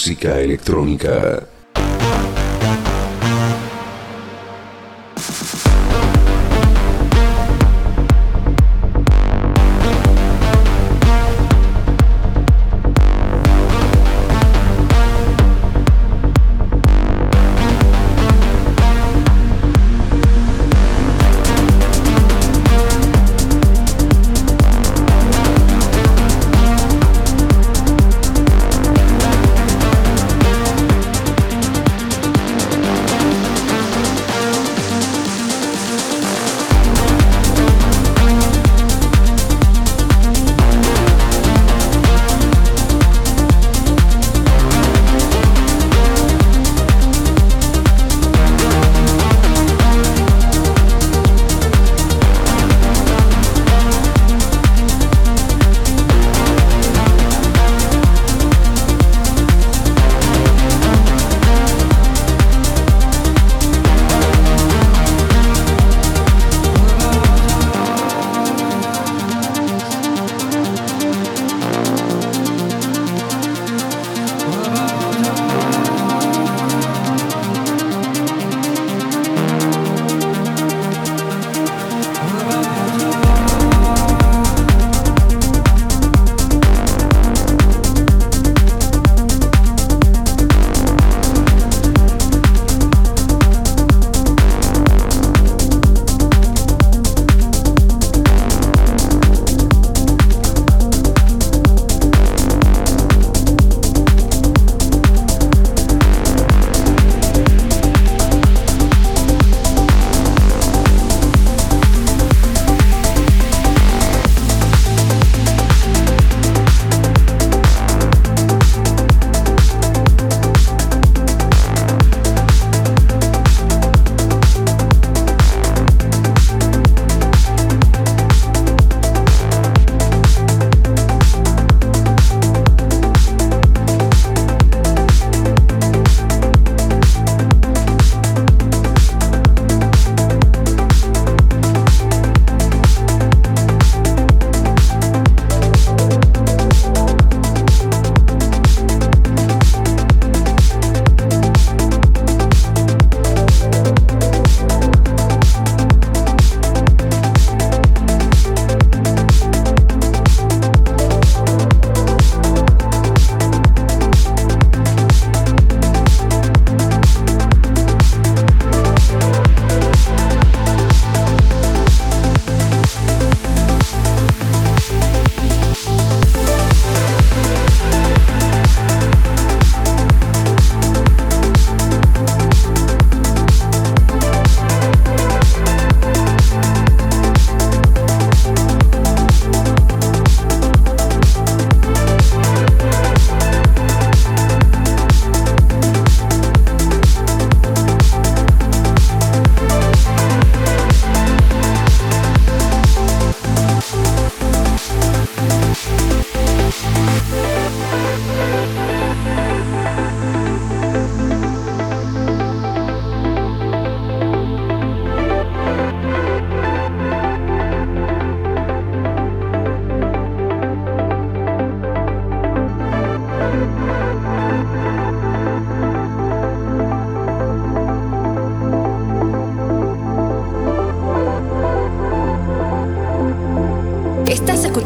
Música electrónica.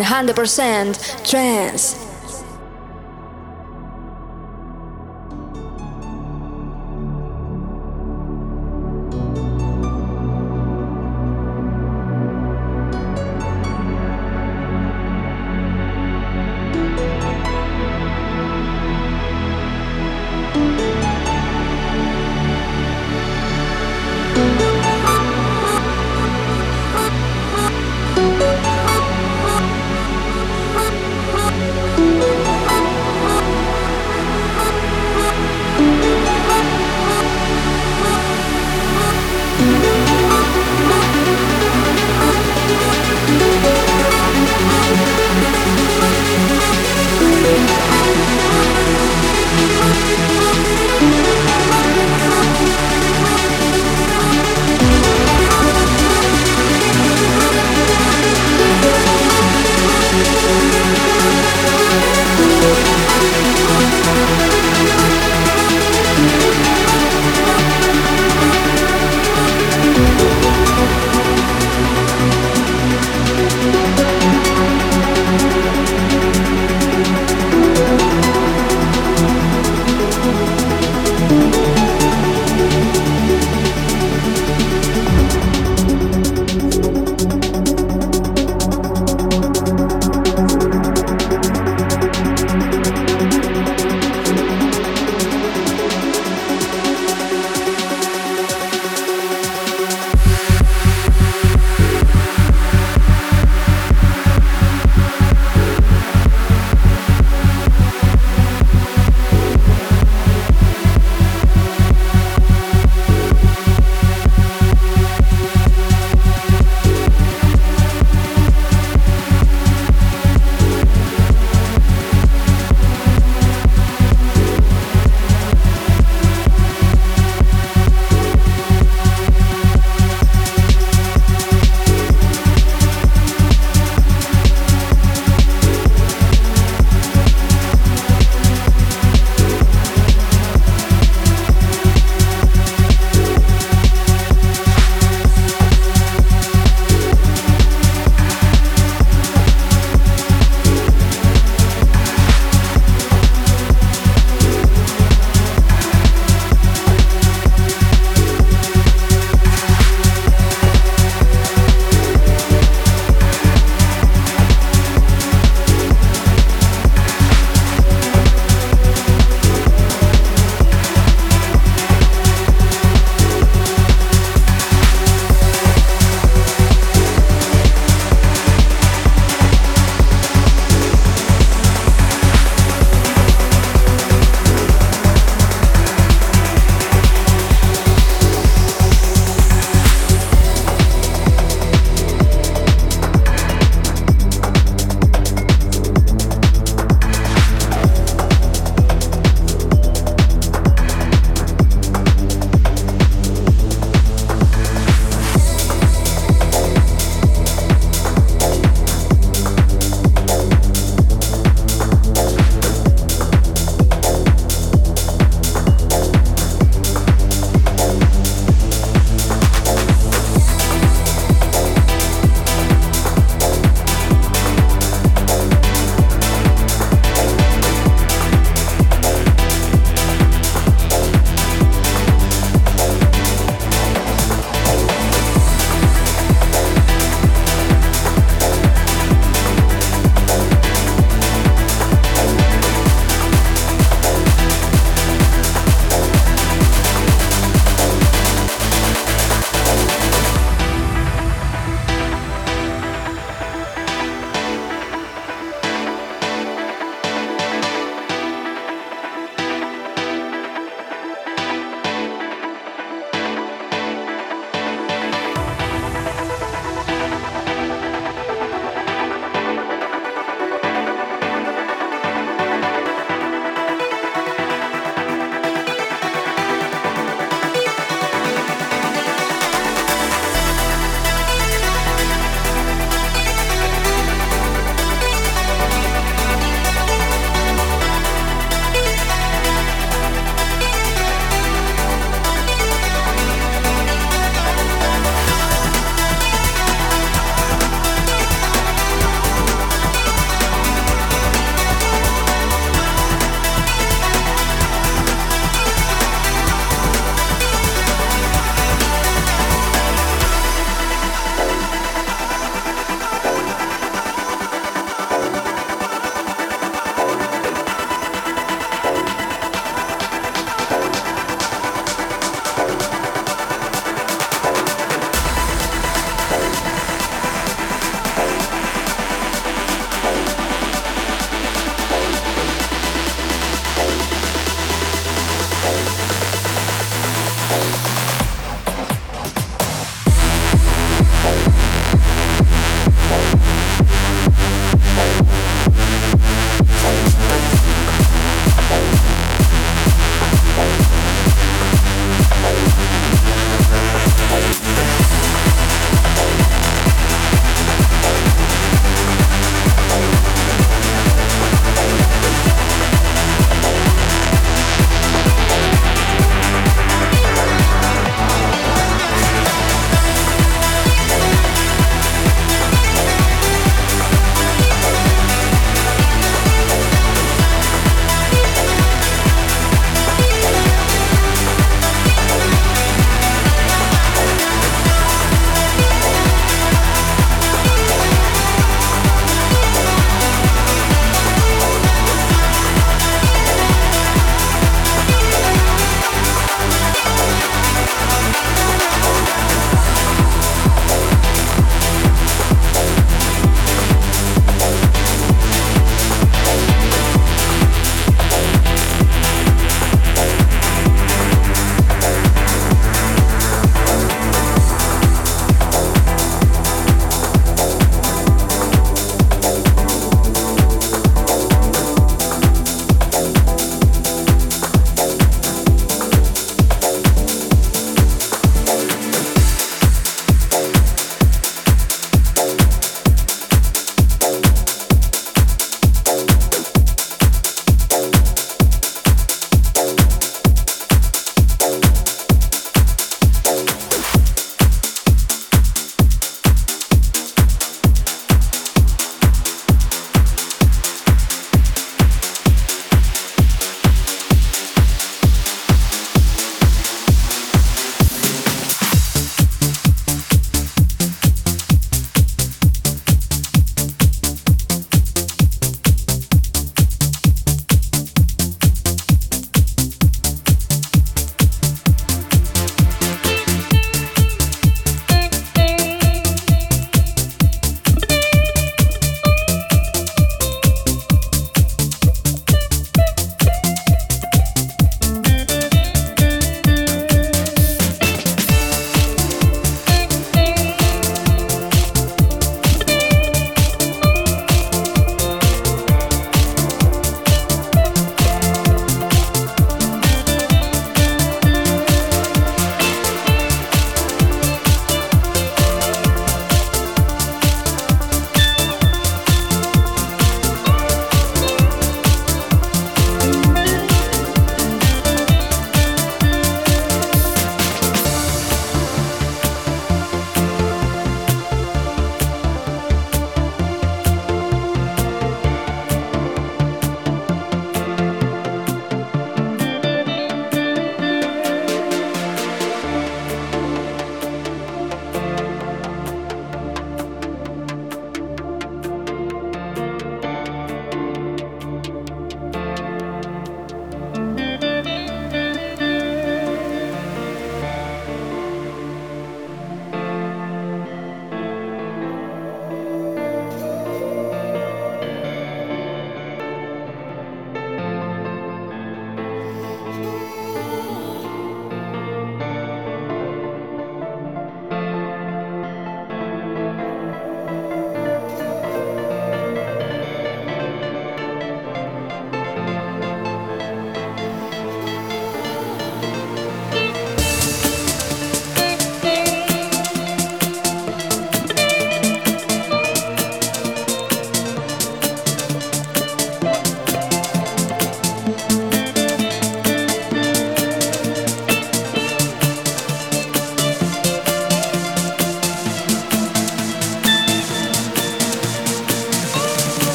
100% trance.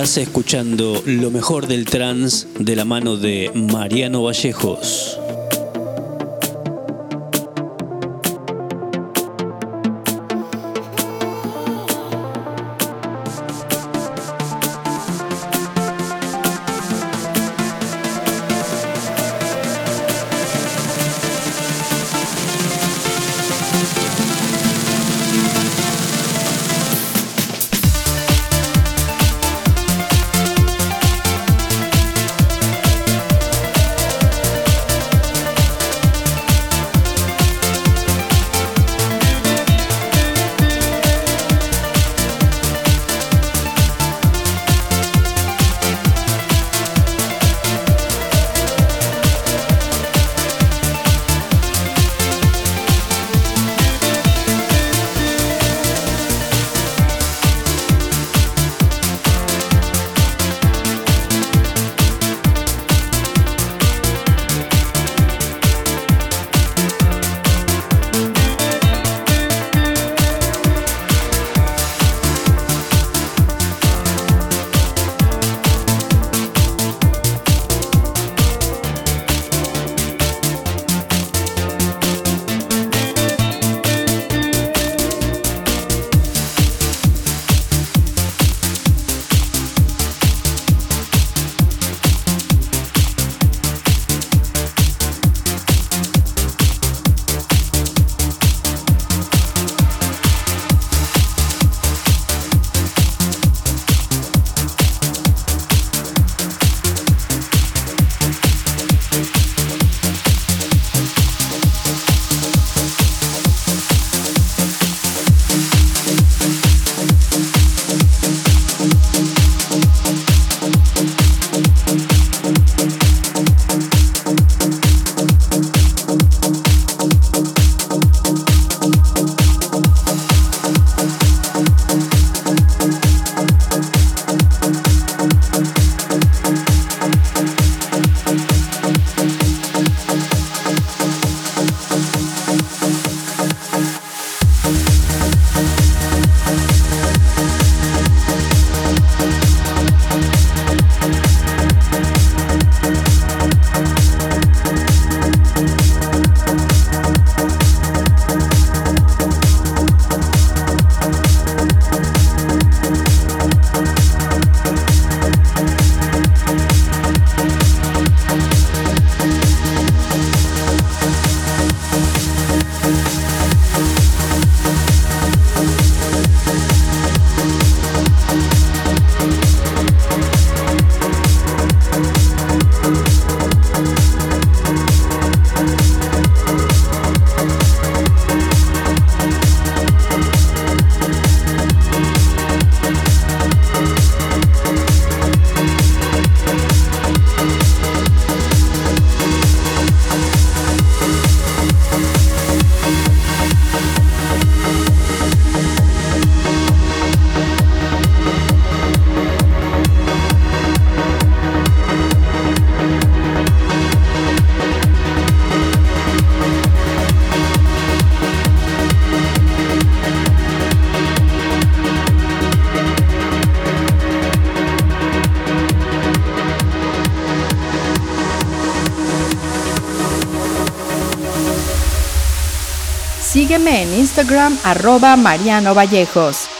Estás escuchando lo mejor del trans de la mano de Mariano Vallejos. Instagram arroba Mariano Vallejos.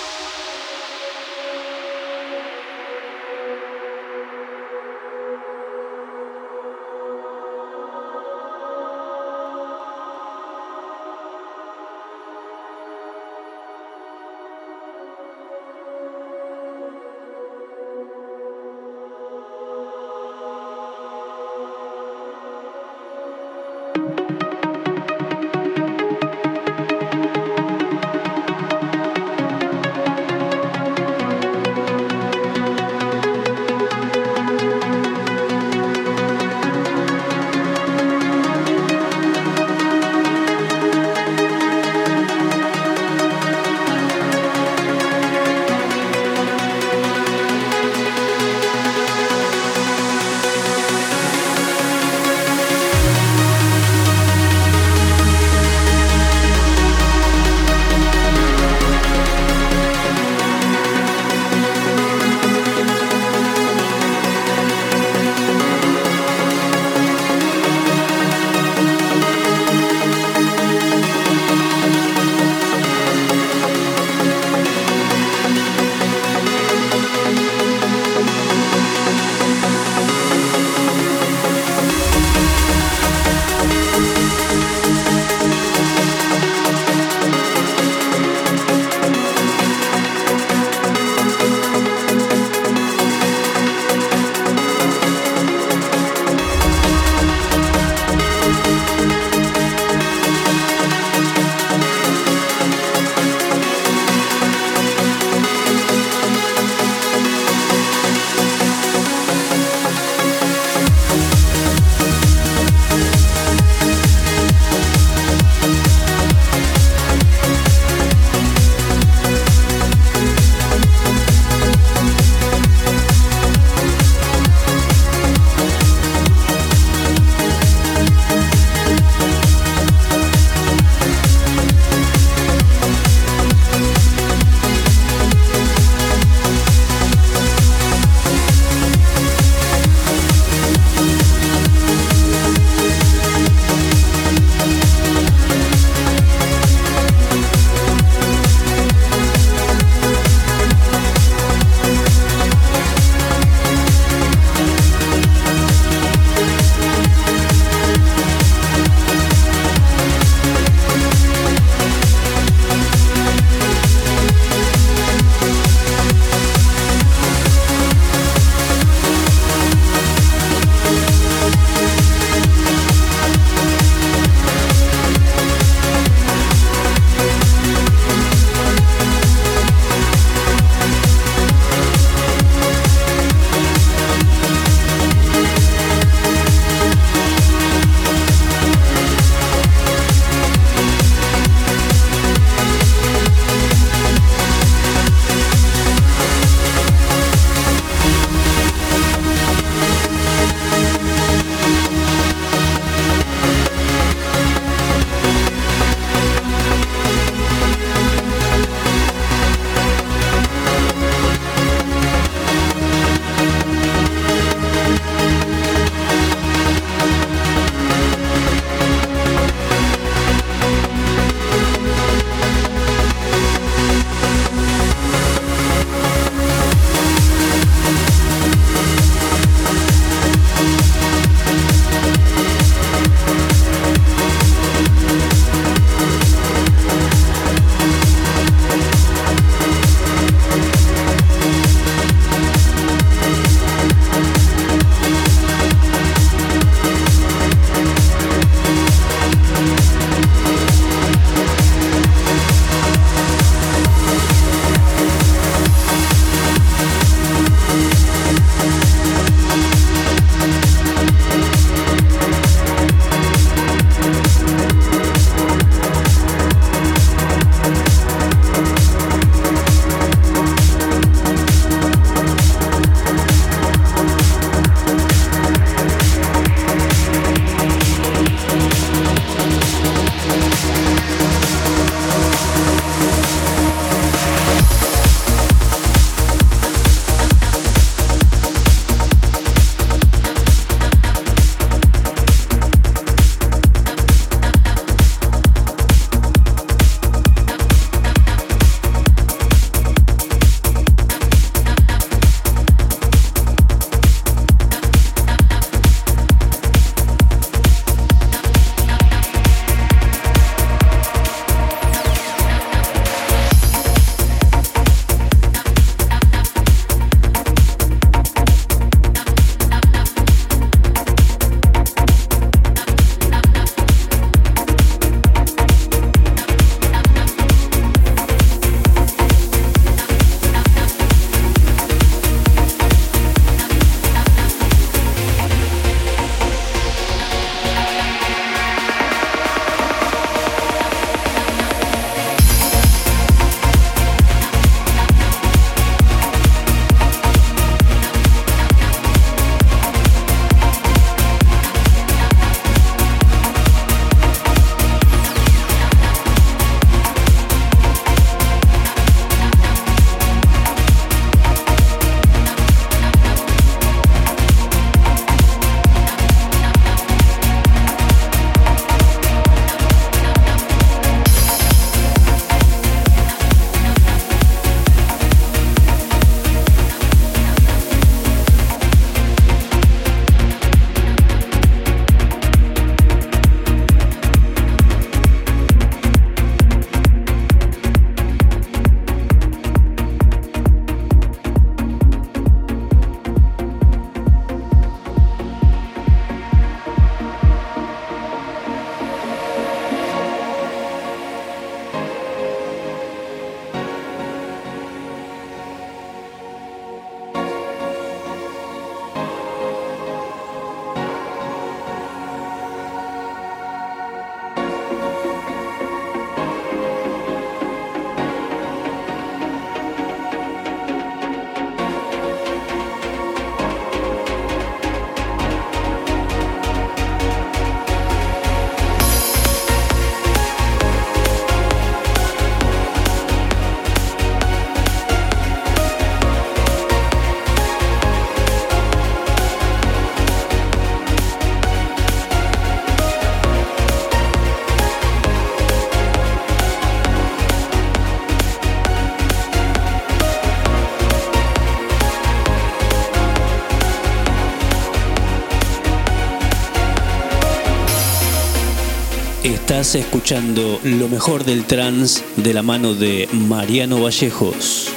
Estás escuchando lo mejor del trance de la mano de Mariano Vallejos.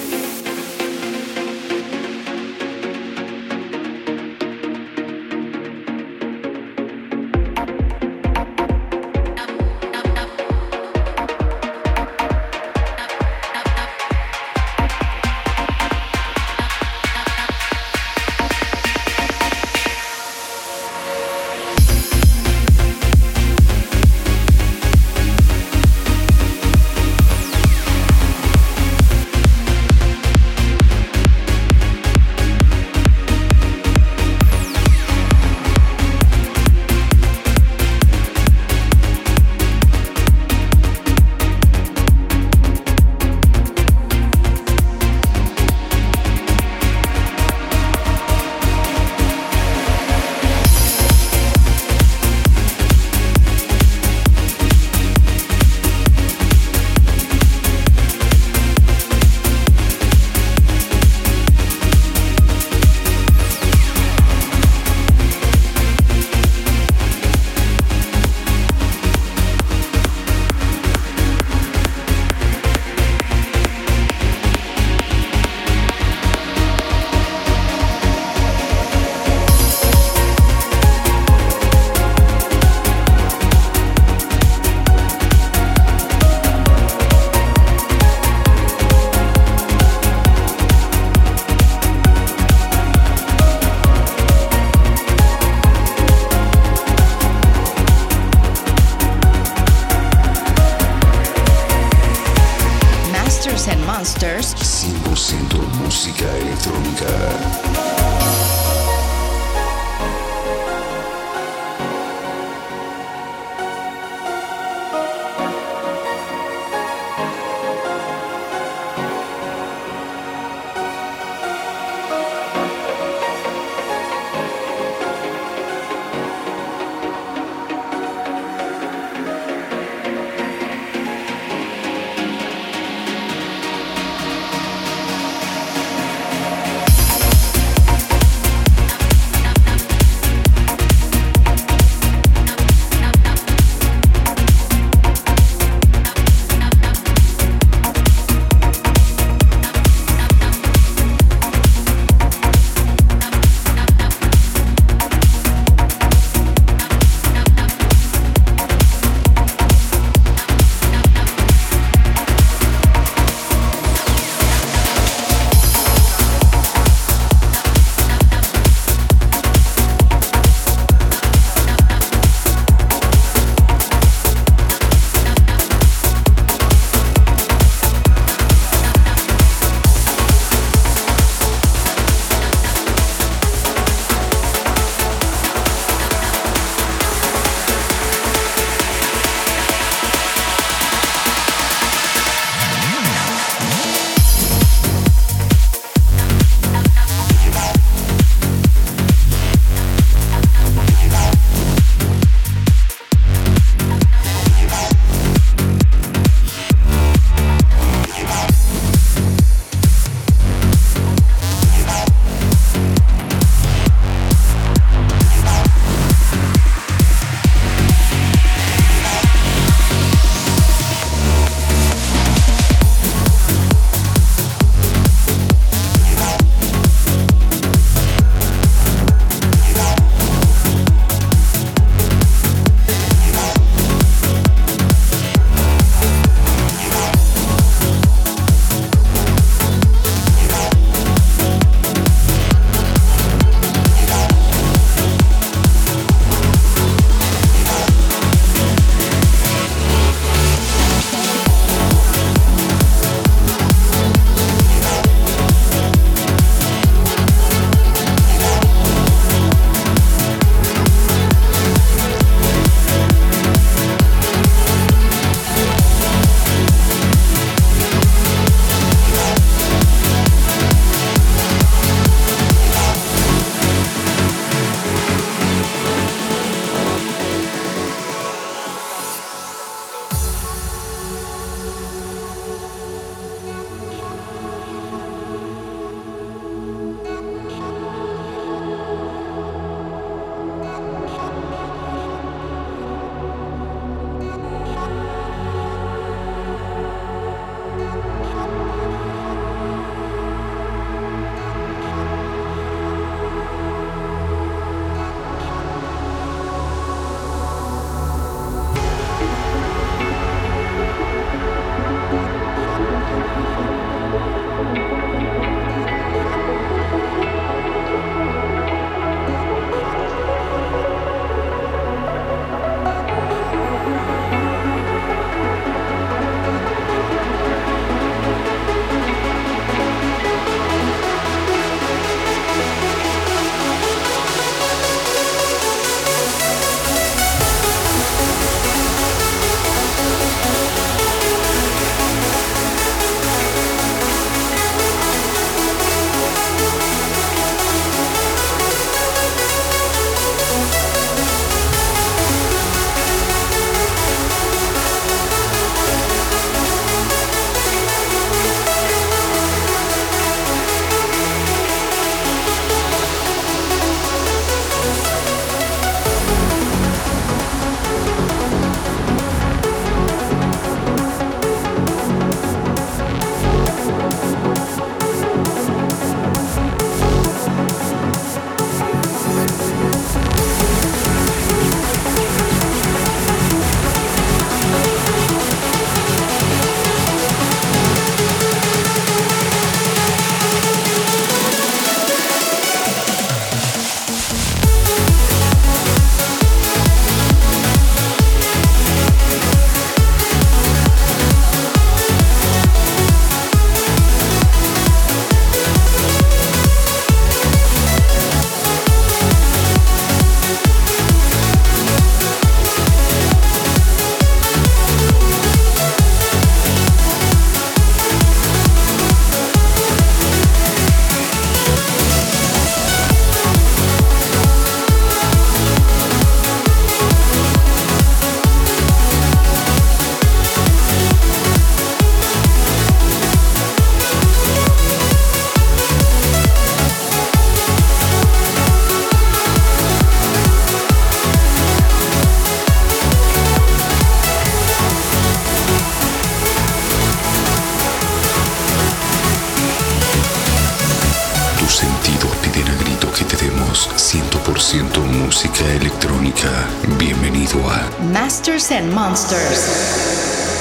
100% monsters.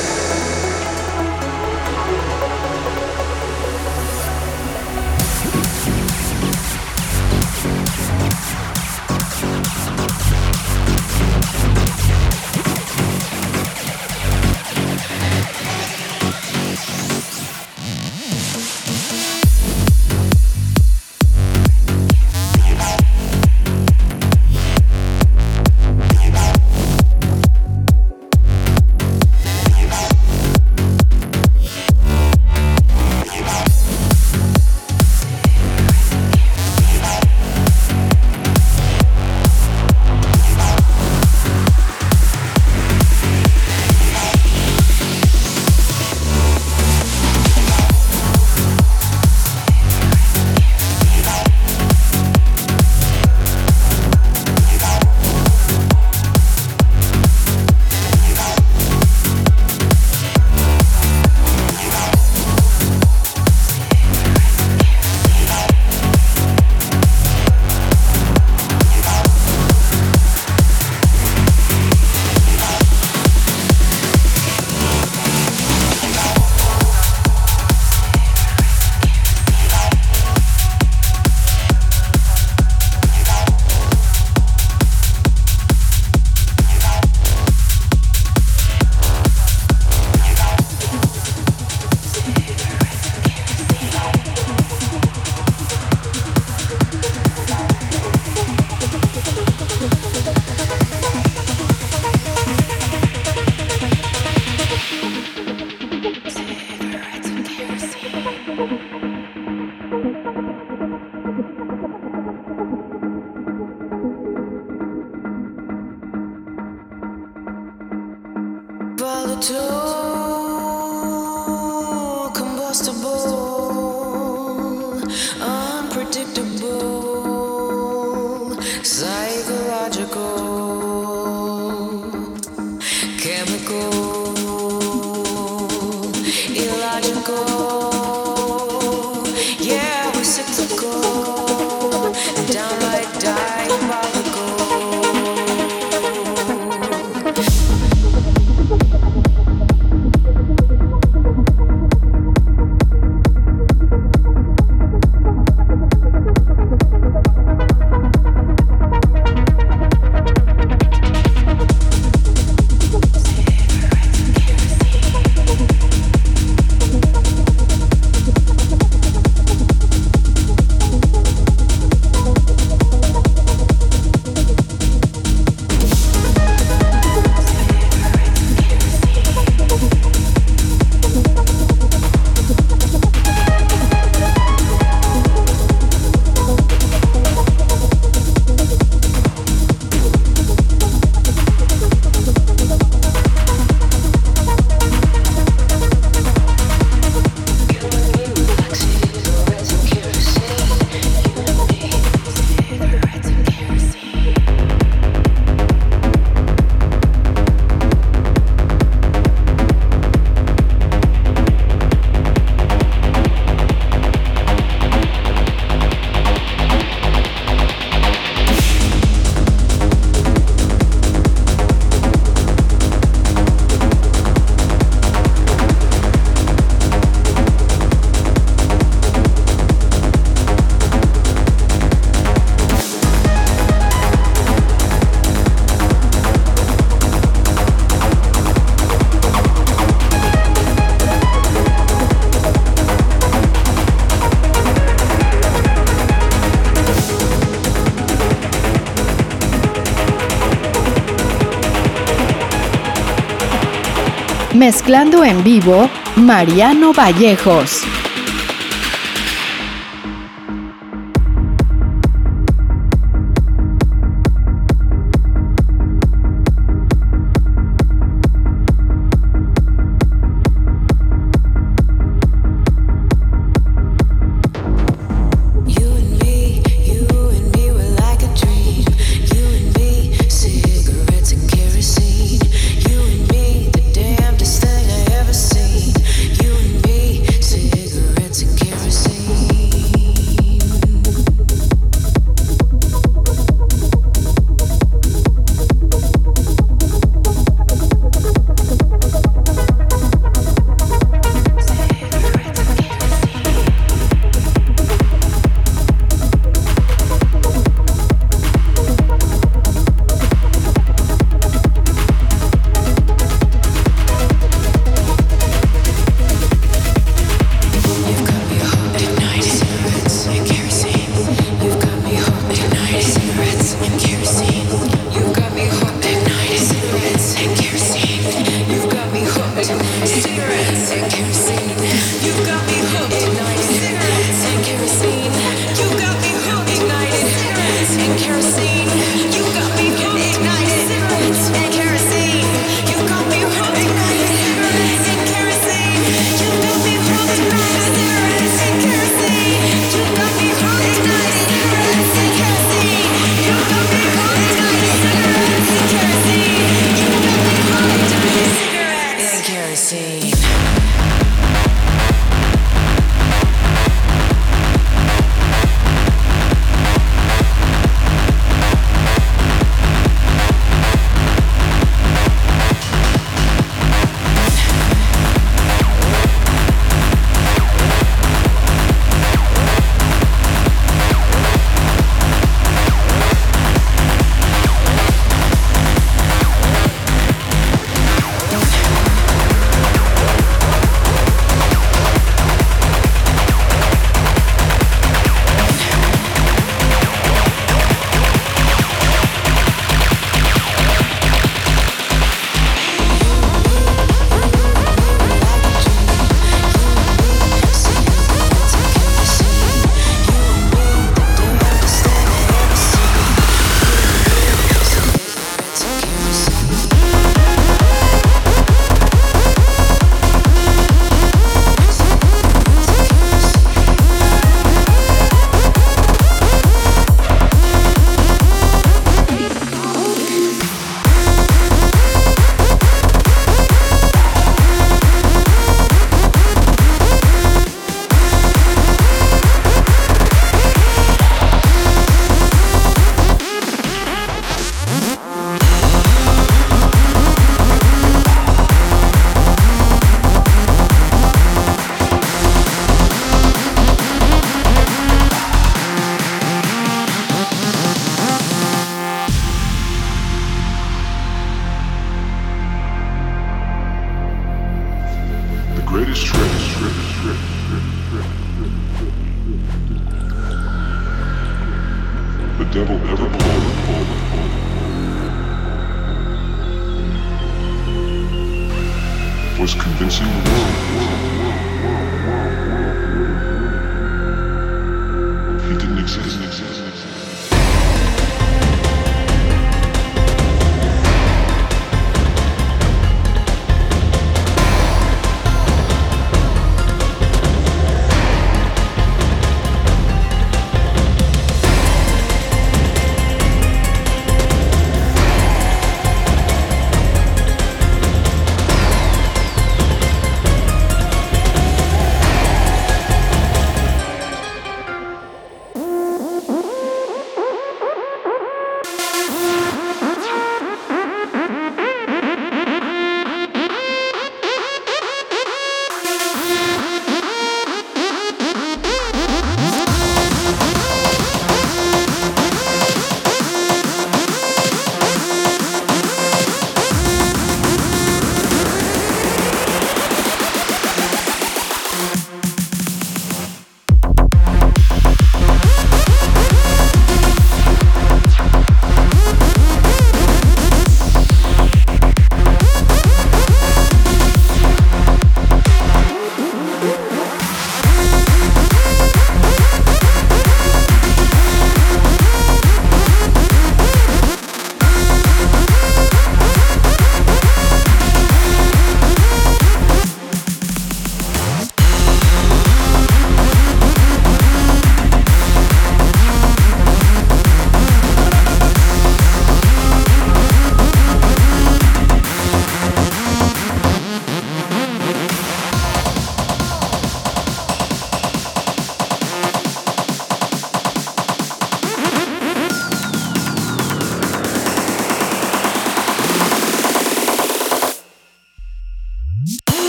Mezclando en vivo, Mariano Vallejos.